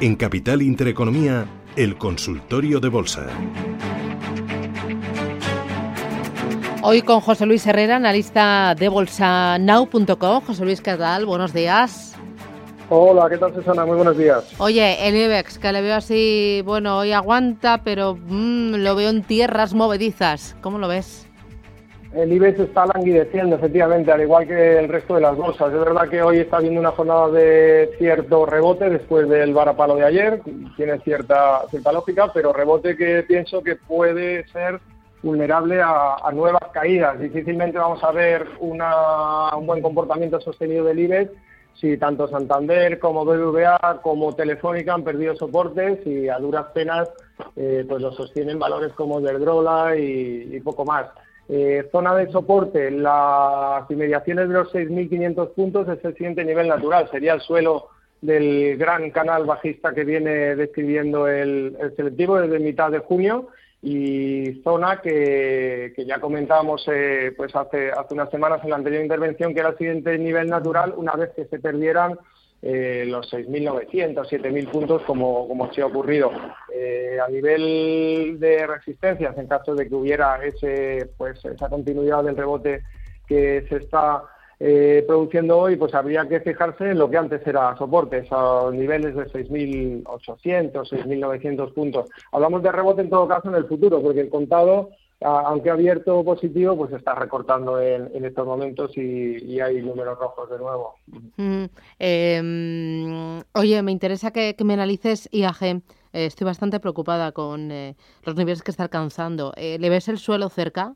En Capital Intereconomía, el consultorio de bolsa. Hoy con José Luis Herrera, analista de bolsanow.com. José Luis, ¿qué tal? Buenos días. Hola, ¿qué tal Susana? Muy buenos días. Oye, el IBEX, que le veo así, bueno, hoy aguanta, pero mm, lo veo en tierras movedizas. ¿Cómo lo ves? El IBEX está languideciendo, efectivamente, al igual que el resto de las bolsas. Es verdad que hoy está habiendo una jornada de cierto rebote después del varapalo de ayer, tiene cierta, cierta lógica, pero rebote que pienso que puede ser vulnerable a, nuevas caídas. Difícilmente vamos a ver una, un buen comportamiento sostenido del IBEX si tanto Santander como BBVA como Telefónica han perdido soportes y a duras penas eh, pues lo sostienen valores como Verdrola y, y poco más. Eh, zona de soporte, las inmediaciones de los 6.500 puntos es el siguiente nivel natural, sería el suelo del gran canal bajista que viene describiendo el, el selectivo desde mitad de junio y zona que, que ya comentábamos eh, pues hace, hace unas semanas en la anterior intervención que era el siguiente nivel natural una vez que se perdieran eh, los 6.900, 7.000 puntos como, como se ha ocurrido. Eh, a nivel de resistencias, en caso de que hubiera ese, pues, esa continuidad del rebote que se está eh, produciendo hoy, pues habría que fijarse en lo que antes era soporte, a niveles de 6.800, 6.900 puntos. Hablamos de rebote en todo caso en el futuro, porque el contado, aunque abierto positivo, pues está recortando en, estos momentos y, hay números rojos de nuevo. Mm, em, oye, me interesa que, me analices IAG. Eh, estoy bastante preocupada con eh, los niveles que está alcanzando. ¿Le ves el suelo cerca?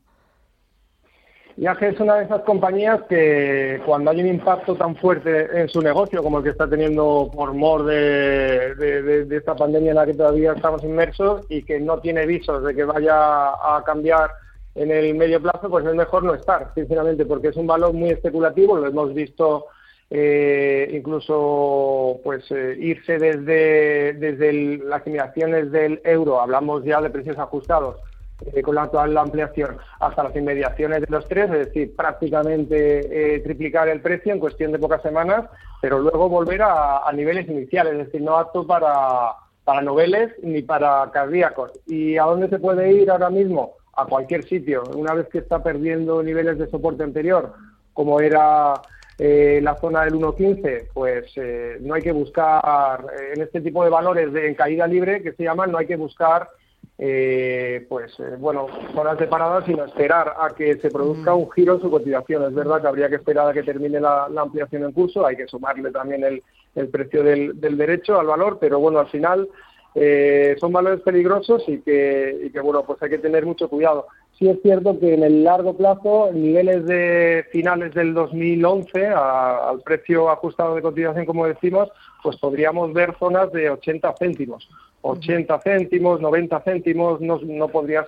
IAG es una de esas compañías que cuando hay un impacto tan fuerte en su negocio como el que está teniendo por mor de, esta pandemia en la que todavía estamos inmersos y que no tiene visos de que vaya a cambiar en el medio plazo, pues es mejor no estar, sinceramente, porque es un valor muy especulativo, lo hemos visto eh, incluso pues eh, irse desde, desde las generaciones del euro, hablamos ya de precios ajustados, eh, con la actual ampliación hasta las inmediaciones de los tres, es decir, prácticamente eh, triplicar el precio en cuestión de pocas semanas, pero luego volver a, niveles iniciales, es decir, no apto para, para noveles ni para cardíacos. ¿Y a dónde se puede ir ahora mismo? A cualquier sitio. Una vez que está perdiendo niveles de soporte anterior, como era eh, la zona del 1.15, pues no hay que buscar, en este tipo de valores de caída libre que se llaman, no hay que buscar eh, pues eh, bueno, zonas de parada, sino esperar a que se produzca un giro en su cotización. Es verdad que habría que esperar a que termine la, ampliación en curso, hay que sumarle también el, el precio del, del, derecho al valor, pero bueno, al final eh, son valores peligrosos y que, y que bueno, pues hay que tener mucho cuidado. Sí es cierto que en el largo plazo, niveles de finales del 2011, al precio ajustado de cotización, como decimos, pues podríamos ver zonas de 80 céntimos. 80 céntimos, 90 céntimos, no, no podría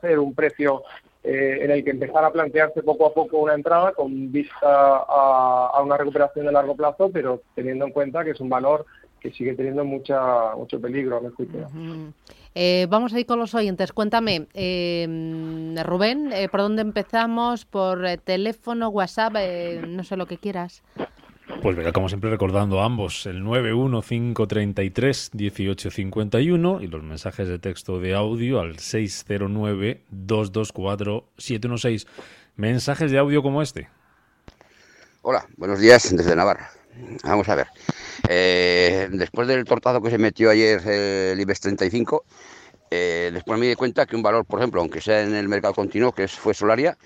ser un precio eh, en el que empezar a plantearse poco a poco una entrada con vista a, una recuperación de largo plazo, pero teniendo en cuenta que es un valor que sigue teniendo mucha, mucho peligro, a mi juicio. Eh, vamos a ir con los oyentes. Cuéntame, eh, Rubén, ¿por dónde empezamos? ¿Por teléfono, WhatsApp? no sé lo que quieras. Pues venga, como siempre recordando ambos, el 915331851 y los mensajes de texto de audio al 609224716. Mensajes de audio como este. Hola, buenos días desde Navarra. Vamos a ver. Eh, después del tortado que se metió ayer el IBEX 35, eh, después me di cuenta que un valor, por ejemplo, aunque sea en el mercado continuo, que fue Solaria,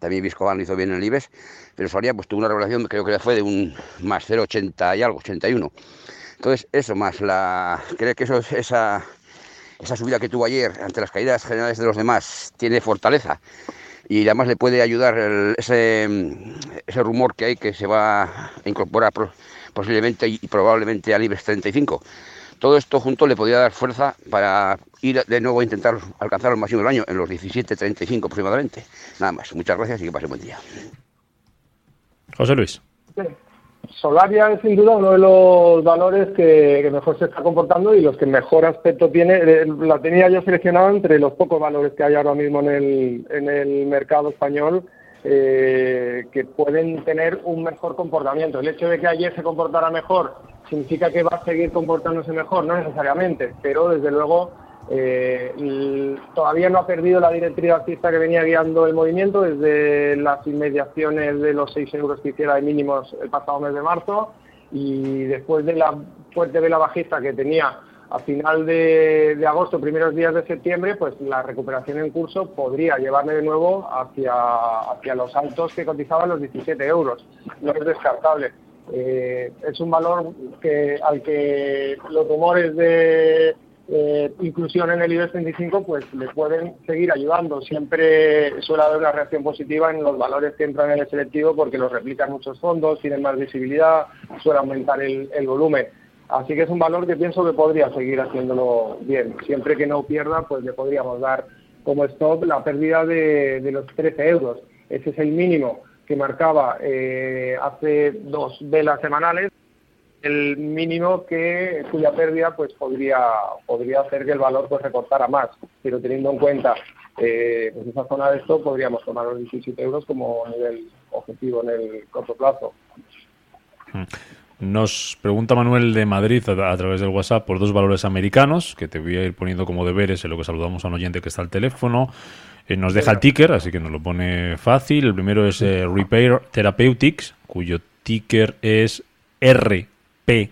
también Viscoban hizo bien en el IBEX, pero Soria pues tuvo una revelación, creo que fue de un más 0,80 y algo, 81. Entonces, eso más la. Creo que eso, esa, esa subida que tuvo ayer ante las caídas generales de los demás tiene fortaleza y además le puede ayudar ese, ese rumor que hay que se va a incorporar posiblemente y probablemente al IBEX 35. Todo esto junto le podría dar fuerza para ir de nuevo a intentar alcanzar el máximo del año en los 17.35 aproximadamente. Nada más. Muchas gracias y que pase buen día. José Luis. Solaria es sin duda uno de los valores que, mejor se está comportando y los que mejor aspecto tiene. Eh, la tenía yo seleccionada entre los pocos valores que hay ahora mismo en el, en el mercado español eh, que pueden tener un mejor comportamiento. El hecho de que ayer se comportara mejor significa que va a seguir comportándose mejor, no necesariamente, pero desde luego eh, todavía no ha perdido la directriz alcista que venía guiando el movimiento desde las inmediaciones de los 6 euros que hiciera de mínimos el pasado mes de marzo y después de la fuerte vela bajista que tenía a final de, agosto, primeros días de septiembre, pues la recuperación en curso podría llevarme de nuevo hacia, hacia los altos que cotizaban los 17 euros. No es descartable. Eh, es un valor que al que los rumores de eh, inclusión en el IBEX 35 pues le pueden seguir ayudando. Siempre suele haber una reacción positiva en los valores que entran en el selectivo porque los replican muchos fondos, tienen más visibilidad, suele aumentar el, volumen. Así que es un valor que pienso que podría seguir haciéndolo bien. Siempre que no pierda, pues le podríamos dar como stop la pérdida de, los 13 euros. Ese es el mínimo que marcaba eh, hace dos velas semanales el mínimo que cuya pérdida pues podría podría hacer que el valor pues recortara más pero teniendo en cuenta eh, pues esa zona de esto podríamos tomar los 17 euros como nivel objetivo en el corto plazo mm. Nos pregunta Manuel de Madrid a, través del WhatsApp por dos valores americanos que te voy a ir poniendo como deberes en lo que saludamos a un oyente que está al teléfono eh, nos deja el ticker, así que nos lo pone fácil. El primero es eh, Repair Therapeutics, cuyo ticker es RPTX,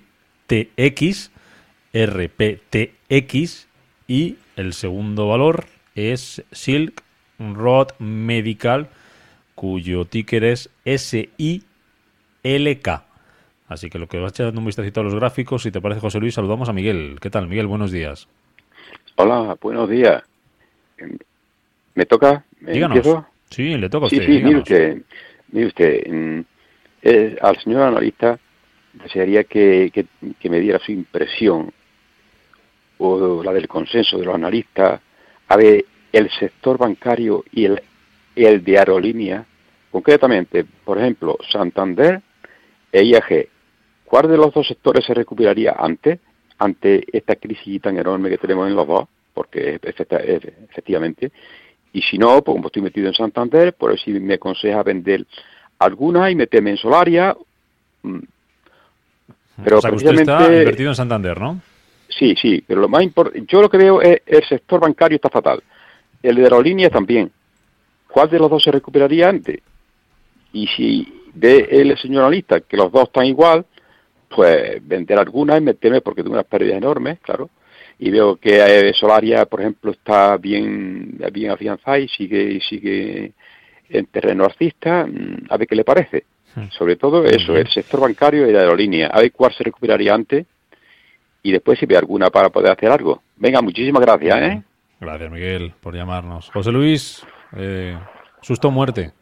RPTX y el segundo valor es Silk Road Medical, cuyo ticker es SILK. Así que lo que vas echando un vistacito a los gráficos, si te parece José Luis, saludamos a Miguel. ¿Qué tal, Miguel? Buenos días. Hola, buenos días. ¿Me toca? díganos. Sí, le toca a usted. Sí, mire usted, mire usted eh, al señor analista desearía que, que, me diera su impresión o la del consenso de los analistas a ver el sector bancario y el, el de aerolínea, concretamente, por ejemplo, Santander e IAG, ¿cuál de los dos sectores se recuperaría antes, ante esta crisis tan enorme que tenemos en los dos? Porque efectivamente, y si no, pues como estoy metido en Santander, por eso me aconseja vender alguna y meterme en Solaria, mm, pero o sea, usted está invertido en Santander, ¿no? Sí, sí, pero lo más importante, yo lo que veo es el sector bancario está fatal. El de aerolíneas también. ¿Cuál de los dos se recuperaría antes? Y si ve el señor analista que los dos están igual, pues vender alguna y meterme porque tengo unas pérdidas enormes, claro. Y veo que eh, Solaria, por ejemplo, está bien, bien afianzada y sigue, sigue en terreno artista. Mm, a ver qué le parece. Sobre todo eso, el sector bancario y la aerolínea. A ver cuál se recuperaría antes y después si ve alguna para poder hacer algo. Venga, muchísimas gracias. ¿eh? Gracias, Miguel, por llamarnos. José Luis, eh, susto muerte.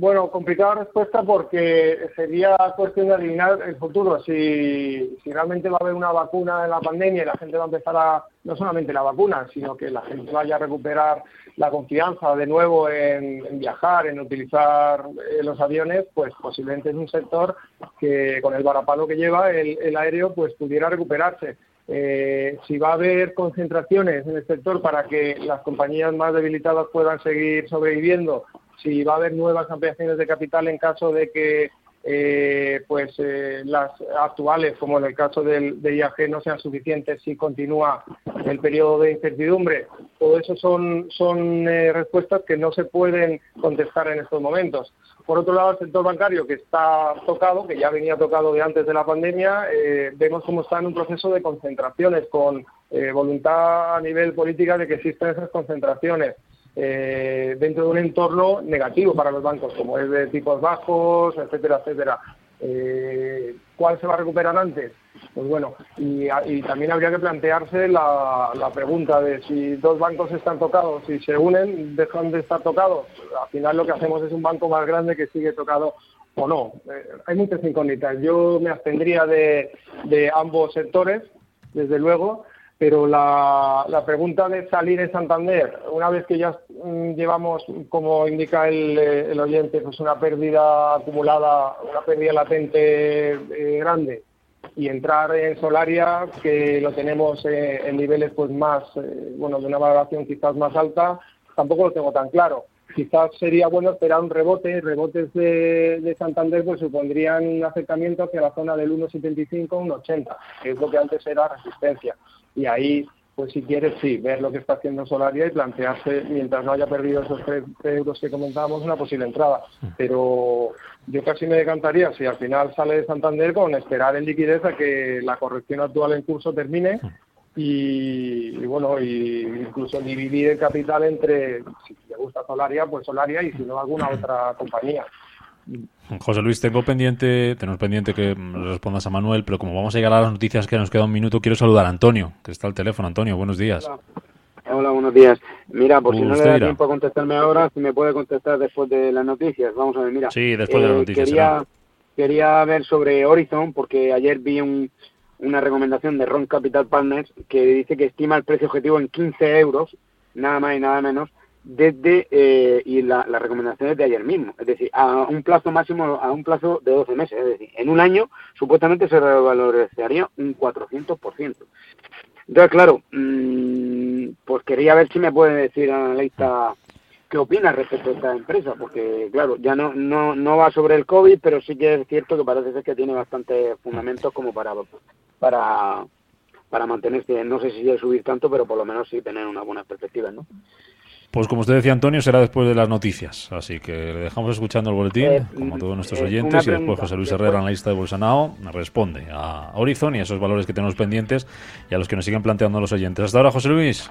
Bueno, complicada respuesta porque sería cuestión de adivinar el futuro. Si, si realmente va a haber una vacuna en la pandemia y la gente va a empezar a, no solamente la vacuna, sino que la gente vaya a recuperar la confianza de nuevo en, viajar, en utilizar eh, los aviones, pues posiblemente es un sector que con el varapalo que lleva el, aéreo, pues pudiera recuperarse. Eh, si va a haber concentraciones en el sector para que las compañías más debilitadas puedan seguir sobreviviendo si va a haber nuevas ampliaciones de capital en caso de que eh, pues eh, las actuales, como en el caso del, de IAG, no sean suficientes si continúa el periodo de incertidumbre. Todo eso son, son eh, respuestas que no se pueden contestar en estos momentos. Por otro lado, el sector bancario que está tocado, que ya venía tocado de antes de la pandemia, vemos cómo está en un proceso de concentraciones, con voluntad a nivel política de que existen esas concentraciones. Eh, dentro de un entorno negativo para los bancos, como es de tipos bajos, etcétera, etcétera. Eh, ¿Cuál se va a recuperar antes? Pues bueno, y, también habría que plantearse la, pregunta de si dos bancos están tocados, si se unen, dejan de estar tocados. Al final lo que hacemos es un banco más grande que sigue tocado o no. Eh, hay muchas incógnitas. Yo me abstendría de, de ambos sectores, desde luego, pero la, la, pregunta de salir en Santander, una vez que ya mm, llevamos, como indica el, eh, el oyente, pues una pérdida acumulada, una pérdida latente eh, grande, y entrar en Solaria, que lo tenemos eh, en niveles pues más, eh, bueno, de una valoración quizás más alta, tampoco lo tengo tan claro quizás sería bueno esperar un rebote. Rebotes de, de Santander pues supondrían un acercamiento hacia la zona del 1,75, 1,80, que es lo que antes era resistencia. Y ahí, pues si quieres, sí, ver lo que está haciendo Solaria y plantearse, mientras no haya perdido esos 3 euros que comentábamos, una posible entrada. Pero yo casi me decantaría, si al final sale de Santander, con esperar en liquidez a que la corrección actual en curso termine y, bueno, y incluso dividir el capital entre, si te gusta Solaria, pues Solaria y si no, alguna otra compañía. José Luis, tengo pendiente, tenemos pendiente que respondas a Manuel, pero como vamos a llegar a las noticias que nos queda un minuto, quiero saludar a Antonio, que está al teléfono. Antonio, buenos días. Hola. buenos días. Mira, por si no le da tiempo a contestarme ahora, si me puede contestar después de las noticias. Vamos a ver, mira. Sí, después de las eh, noticias. Quería, quería ver sobre Horizon, porque ayer vi un, una recomendación de Ron Capital Partners que dice que estima el precio objetivo en 15 euros, nada más y nada menos, desde eh, y la, la recomendación es de ayer mismo, es decir, a un plazo máximo, a un plazo de 12 meses, es decir, en un año supuestamente se revalorizaría un 400%. Entonces, claro, mmm, pues quería ver si me puede decir analista qué opina respecto a esta empresa, porque claro, ya no, no, no va sobre el COVID, pero sí que es cierto que parece ser que tiene bastante fundamentos como para para, para mantenerse, no sé si de subir tanto, pero por lo menos sí tener una buena perspectiva, ¿no? Pues como usted decía, Antonio, será después de las noticias. Así que le dejamos escuchando el boletín, eh, como a todos nuestros eh, oyentes, y después José Luis Herrera, analista de Bolsanao, responde a Horizon y a esos valores que tenemos pendientes y a los que nos siguen planteando los oyentes. Hasta ahora, José Luis.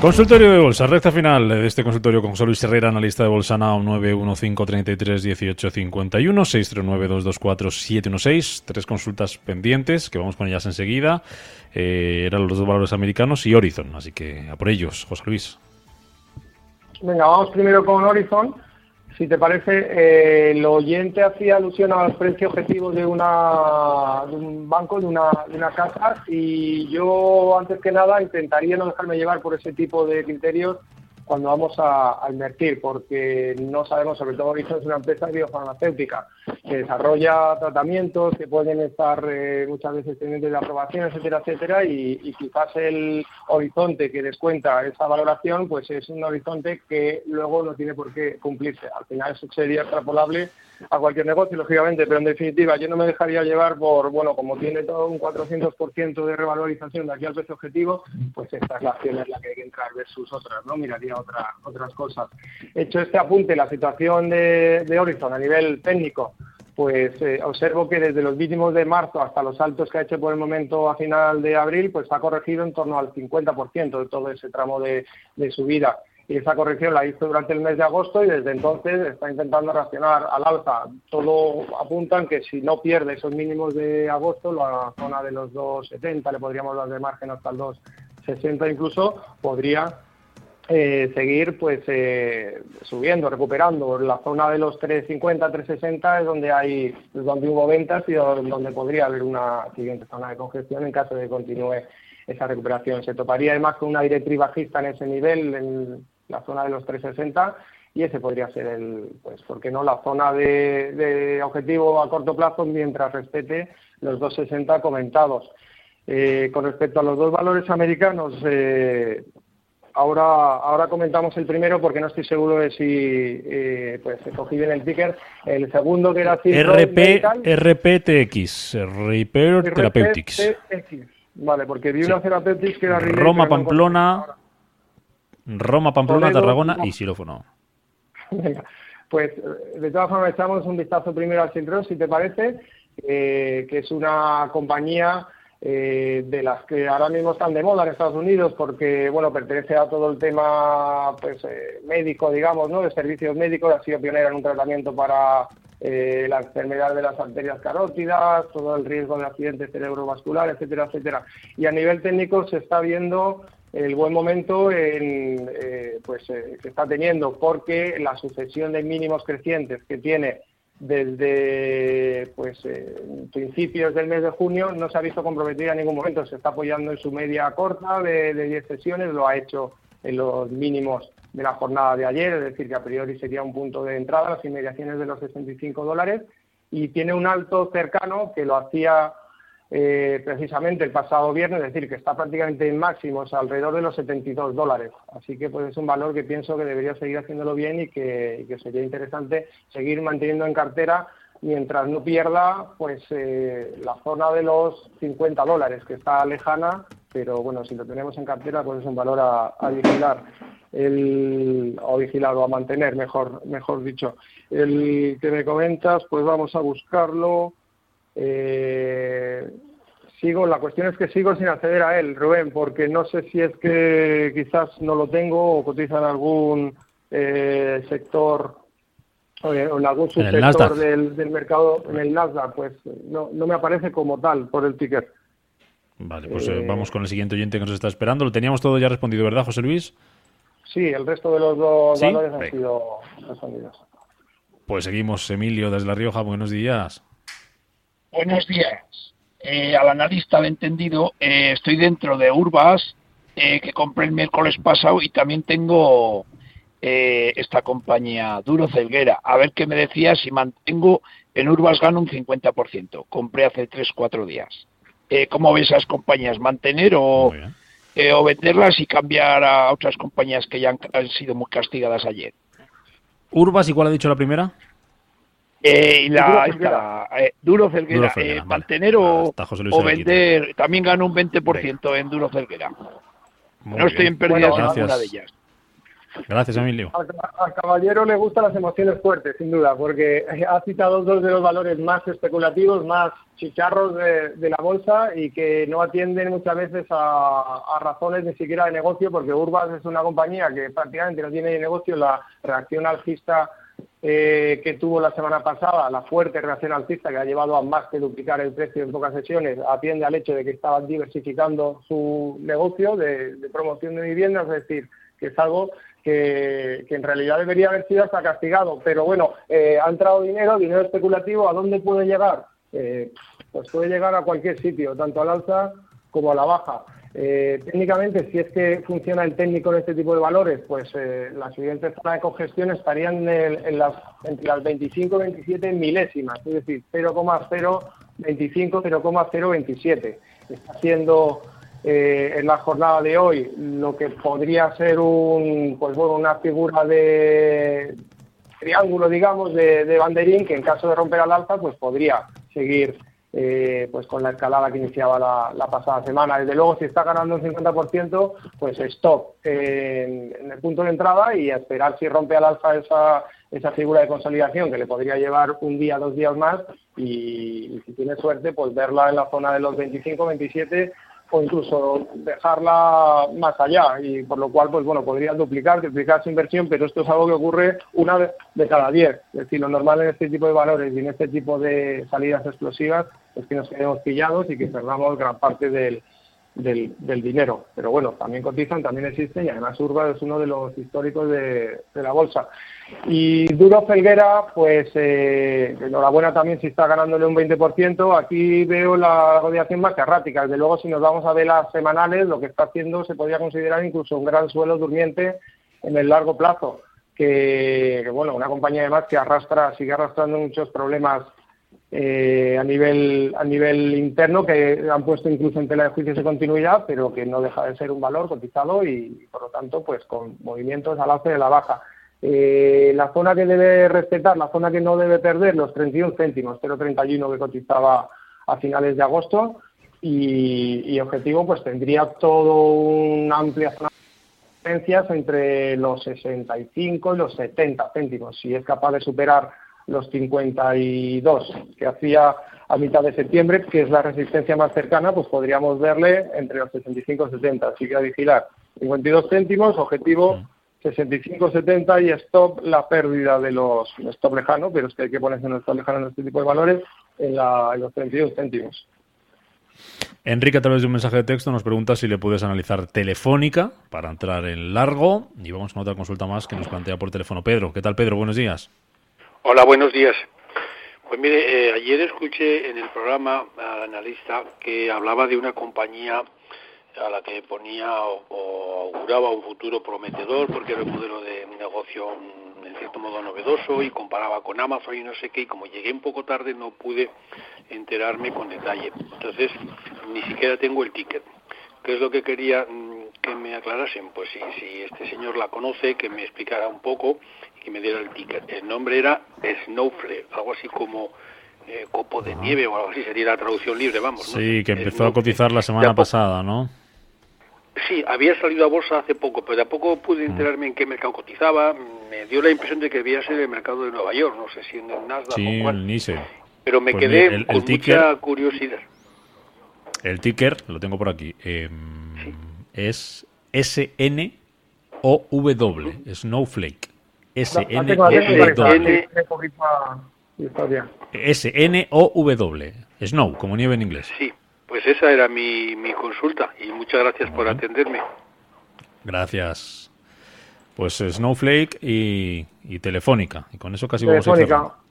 Consultorio de Bolsa, recta final de este consultorio con José Luis Herrera, analista de Bolsa Now 915331851, 639224716, tres consultas pendientes que vamos con ellas enseguida. Eh, eran los dos valores americanos y Horizon, así que a por ellos, José Luis. Venga, vamos primero con Horizon. Si te parece, eh, el oyente hacía alusión a los precios objetivos de, una, de un banco, de una, de una casa, y yo, antes que nada, intentaría no dejarme llevar por ese tipo de criterios cuando vamos a, invertir, porque no sabemos, sobre todo Horizon es una empresa biofarmacéutica que desarrolla tratamientos que pueden estar eh, muchas veces pendientes de aprobación, etcétera, etcétera, y, y, quizás el horizonte que descuenta esa valoración, pues es un horizonte que luego no tiene por qué cumplirse. Al final eso sería extrapolable a cualquier negocio, lógicamente, pero en definitiva yo no me dejaría llevar por, bueno, como tiene todo un 400% de revalorización de aquí al precio objetivo, pues esta es la acción en la que hay que entrar versus otras, ¿no? Miraría otra, otras cosas. Hecho este apunte, la situación de, de Horizon a nivel técnico, pues eh, observo que desde los mínimos de marzo hasta los altos que ha hecho por el momento a final de abril, pues ha corregido en torno al 50% de todo ese tramo de, de subida y esa corrección la hizo durante el mes de agosto y desde entonces está intentando reaccionar al alza. Todo apunta en que si no pierde esos mínimos de agosto, la zona de los 2,70, le podríamos dar de margen hasta el 2,60 incluso, podría eh, seguir pues eh, subiendo, recuperando. La zona de los 350, 360 es donde hay es donde hubo ventas y donde podría haber una siguiente zona de congestión en caso de que continúe esa recuperación. Se toparía además con una directriz bajista en ese nivel, la zona de los 360 y ese podría ser el, pues, ¿por qué no?, la zona de, de objetivo a corto plazo mientras respete los 260 comentados. Eh, con respecto a los dos valores americanos, eh, ahora, ahora comentamos el primero porque no estoy seguro de si eh, pues cogí bien el ticker. El segundo que era RP, RPTX, Repair Therapeutics. Vale, porque vi una Therapeutics que era Roma, Pamplona, Roma, Pamplona, Tarragona y Xilófono. Venga, pues de todas formas echamos un vistazo primero al Silros, si te parece, eh, que es una compañía eh, de las que ahora mismo están de moda en Estados Unidos porque, bueno, pertenece a todo el tema pues eh, médico, digamos, ¿no? De servicios médicos, ha sido pionera en un tratamiento para eh, la enfermedad de las arterias carótidas, todo el riesgo de accidente cerebrovascular, etcétera, etcétera. Y a nivel técnico se está viendo el buen momento en, pues, que está teniendo porque la sucesión de mínimos crecientes que tiene desde pues eh, principios del mes de junio no se ha visto comprometida en ningún momento. Se está apoyando en su media corta de, de 10 sesiones, lo ha hecho en los mínimos de la jornada de ayer, es decir, que a priori sería un punto de entrada, las inmediaciones de los 65 dólares, y tiene un alto cercano que lo hacía eh, precisamente el pasado viernes, es decir, que está prácticamente en máximos alrededor de los 72 dólares. Así que pues es un valor que pienso que debería seguir haciéndolo bien y que, sería interesante seguir manteniendo en cartera mientras no pierda pues eh, la zona de los 50 dólares, que está lejana, pero bueno, si lo tenemos en cartera, pues es un valor a, vigilar. El, o vigilar o a mantener, mejor, mejor dicho. El que me comentas, pues vamos a buscarlo. Eh, sigo, la cuestión es que sigo sin acceder a él, Rubén, porque no sé si es que quizás no lo tengo o cotiza en algún eh, sector en algún subsector del, del, mercado, en el Nasdaq, pues no, no me aparece como tal por el ticket. Vale, pues eh, vamos con el siguiente oyente que nos está esperando. Lo teníamos todo ya respondido, ¿verdad, José Luis? Sí, el resto de los dos valores han sido respondidos. Pues seguimos, Emilio, desde La Rioja. Buenos días. Buenos días. Eh, al analista de entendido, eh, estoy dentro de Urbas, eh, que compré el miércoles pasado, y también tengo esta compañía, Duro Celguera. A ver qué me decía si mantengo en Urbas gano un 50%. Compré hace 3-4 días. ¿Cómo ves esas compañías? ¿Mantener o, o venderlas y cambiar a otras compañías que ya han, han sido muy castigadas ayer? Urbas, ¿y cuál ha dicho la primera? Eh, y la, Duro Celguera, eh, mantener o, vender, también gano un 20% en Duro Celguera. no estoy en pérdida en ninguna de ellas. Gracias, Emilio. Al, caballero le gustan las emociones fuertes, sin duda, porque ha citado dos de los valores más especulativos, más chicharros de, la bolsa y que no atienden muchas veces a, a, razones ni siquiera de negocio, porque Urbas es una compañía que prácticamente no tiene negocio. La reacción alcista eh, que tuvo la semana pasada, la fuerte reacción alcista que ha llevado a más que duplicar el precio en pocas sesiones, atiende al hecho de que estaban diversificando su negocio de, promoción de viviendas, es decir, que es algo que, en realidad debería haber sido hasta castigado. Pero bueno, eh, ha entrado dinero, dinero especulativo, ¿a dónde puede llegar? Eh, pues puede llegar a cualquier sitio, tanto al alza como a la baja. Eh, técnicamente, si es que funciona el técnico en este tipo de valores, pues eh, las siguientes zonas de congestión estarían en, las, entre las 25 y 27 milésimas, es decir, 0,025, 0,027. Está haciendo eh, en la jornada de hoy lo que podría ser un, pues bueno, una figura de triángulo, digamos, de, de banderín que en caso de romper al alza, pues podría seguir eh, pues con la escalada que iniciaba la, pasada semana. Desde luego, si está ganando un 50%, pues stop en, el punto de entrada y esperar si rompe al alza esa, esa figura de consolidación que le podría llevar un día, dos días más y, si tiene suerte, pues verla en la zona de los 25, 27 o incluso dejarla más allá. Y por lo cual pues bueno podría duplicar triplicar su inversión pero esto es algo que ocurre una vez de cada diez. Es decir lo normal en este tipo de valores y en este tipo de salidas explosivas es que nos quedemos pillados y que perdamos gran parte del, del, dinero. Pero bueno, también cotizan, también existen y además Urba es uno de los históricos de, la bolsa. Y Duro Felguera, pues eh, enhorabuena también si está ganándole un 20%. Aquí veo la rodeación más errática. Desde luego, si nos vamos a ver las semanales, lo que está haciendo se podría considerar incluso un gran suelo durmiente en el largo plazo. Que bueno, una compañía además que arrastra, sigue arrastrando muchos problemas eh, a nivel a nivel interno que han puesto incluso en tela de juicios de continuidad, pero que no deja de ser un valor cotizado y, por lo tanto, pues con movimientos al alza de la baja. Eh, la zona que debe respetar, la zona que no debe perder, los 31 céntimos, 0,31 que cotizaba a finales de agosto y, objetivo pues tendría todo una amplia zona de entre los 65 y los 70 céntimos. Si es capaz de superar los 52 que hacía a mitad de septiembre, que es la resistencia más cercana, pues podríamos verle entre los 65 y 70. Así que a vigilar 52 céntimos, objetivo 65-70 y stop la pérdida de los stop lejano, pero es que hay que ponerse en el stop lejano en este tipo de valores en, la, en los 32 céntimos. Enrique, a través de un mensaje de texto, nos pregunta si le puedes analizar Telefónica para entrar en largo. Y vamos con otra consulta más que nos plantea por teléfono Pedro. ¿Qué tal, Pedro? Buenos días. Hola, buenos días. Pues mire, eh, ayer escuché en el programa al analista que hablaba de una compañía a la que ponía o, auguraba un futuro prometedor porque era un modelo de negocio mm, en cierto modo novedoso y comparaba con Amazon y no sé qué y como llegué un poco tarde no pude enterarme con detalle. Entonces ni siquiera tengo el ticket. ¿Qué es lo que quería mm, que me aclarasen? Pues si, si este señor la conoce, que me explicara un poco y que me diera el ticket. El nombre era Snowflake, algo así como eh, copo de nieve o algo así, sería la traducción libre, vamos. Sí, que empezó a cotizar la semana pasada, ¿no? Sí, había salido a bolsa hace poco, pero tampoco pude enterarme en qué mercado cotizaba. Me dio la impresión de que debía ser el mercado de Nueva York, no sé si en el Nasdaq sí, o cuál. NICE. Pero me pues quedé con mucha curiosidad. El ticker, lo tengo por aquí, eh, es S-N-O-W, Snowflake. S-N-O-W. S-N-O-W. Snow, como nieve en inglés. Sí. Pues esa era mi, mi consulta y muchas gracias por atenderme. Gracias. Pues Snowflake y, Telefónica. Y con eso casi Telefónica. vamos a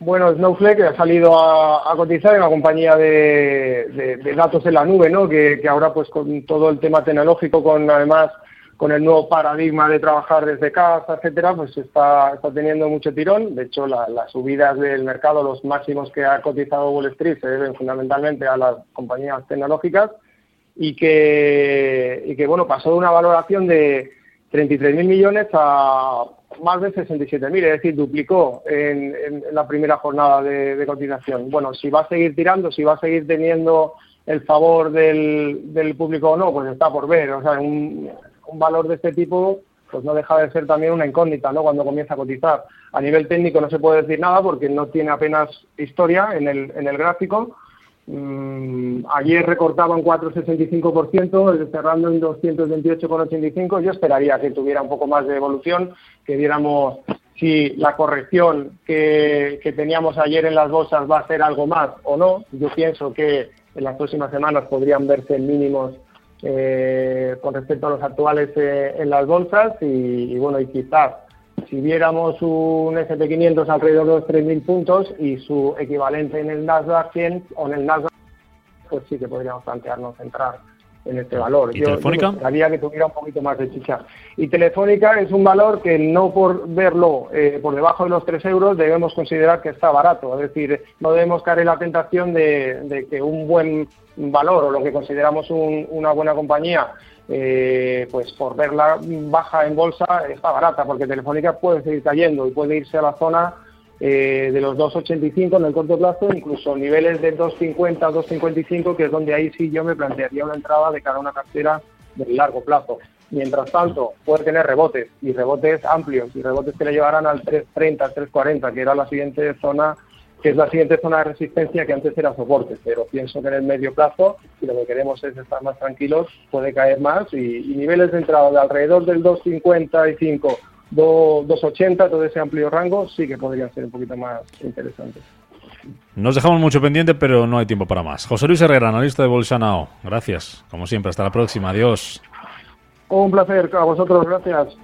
bueno, Snowflake ha salido a, cotizar en la compañía de, datos en la nube, ¿no? Que, que, ahora, pues, con todo el tema tecnológico, con además con el nuevo paradigma de trabajar desde casa, etcétera, pues está, está teniendo mucho tirón. De hecho, las subidas del mercado, los máximos que ha cotizado Wall Street, se deben fundamentalmente a las compañías tecnológicas y que, y que bueno, pasó de una valoración de 33.000 millones a más de 67.000, es decir, duplicó en, la primera jornada de, de, cotización. Bueno, si va a seguir tirando, si va a seguir teniendo el favor del, del público o no, pues está por ver. O sea, un, un valor de este tipo pues no deja de ser también una incógnita ¿no? cuando comienza a cotizar. A nivel técnico no se puede decir nada porque no tiene apenas historia en el, en el gráfico. Mm, ayer recortaba un 4,65%, cerrando en 228,85. Yo esperaría que tuviera un poco más de evolución, que viéramos si la corrección que, que teníamos ayer en las bolsas va a ser algo más o no. Yo pienso que en las próximas semanas podrían verse mínimos eh, con respecto a los actuales eh, en las bolsas y, bueno, y quizás si viéramos un SP500 alrededor de los 3.000 puntos y su equivalente en el Nasdaq 100 o en el Nasdaq, pues sí que podríamos plantearnos entrar en este valor. ¿Y Telefónica? Yo que tuviera un poquito más de chicha. Y Telefónica es un valor que no por verlo eh, por debajo de los 3 euros debemos considerar que está barato. Es decir, no debemos caer en la tentación de que un buen valor o lo que consideramos una buena compañía, eh, pues por verla baja en bolsa está barata, porque Telefónica puede seguir cayendo y puede irse a la zona eh, de los 2,85 en el corto plazo, incluso niveles de 2,50, 2,55, que es donde ahí sí yo me plantearía una entrada de cara a una cartera de largo plazo. Mientras tanto, puede tener rebotes y rebotes amplios y rebotes que le llevarán al 3,30, 3,40, que era la siguiente zona que es la siguiente zona de resistencia que antes era soporte, pero pienso que en el medio plazo, si lo que queremos es estar más tranquilos, puede caer más y, niveles de entrada de alrededor del 2,55, 2,80, todo ese amplio rango, sí que podrían ser un poquito más interesantes. Nos dejamos mucho pendiente, pero no hay tiempo para más. José Luis Herrera, analista de Bolsanao. Gracias, como siempre. Hasta la próxima. Adiós. Un placer. A vosotros. Gracias.